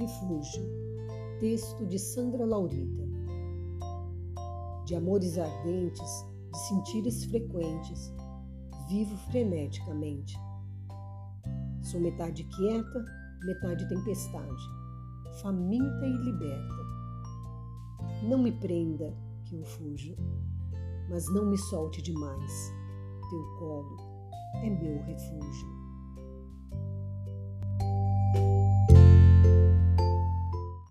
Refúgio. Texto de Sandra Laurita. De amores ardentes, de sentires frequentes, vivo freneticamente. Sou metade quieta, metade tempestade, faminta e liberta. Não me prenda, que eu fujo, mas não me solte demais. Teu colo é meu refúgio.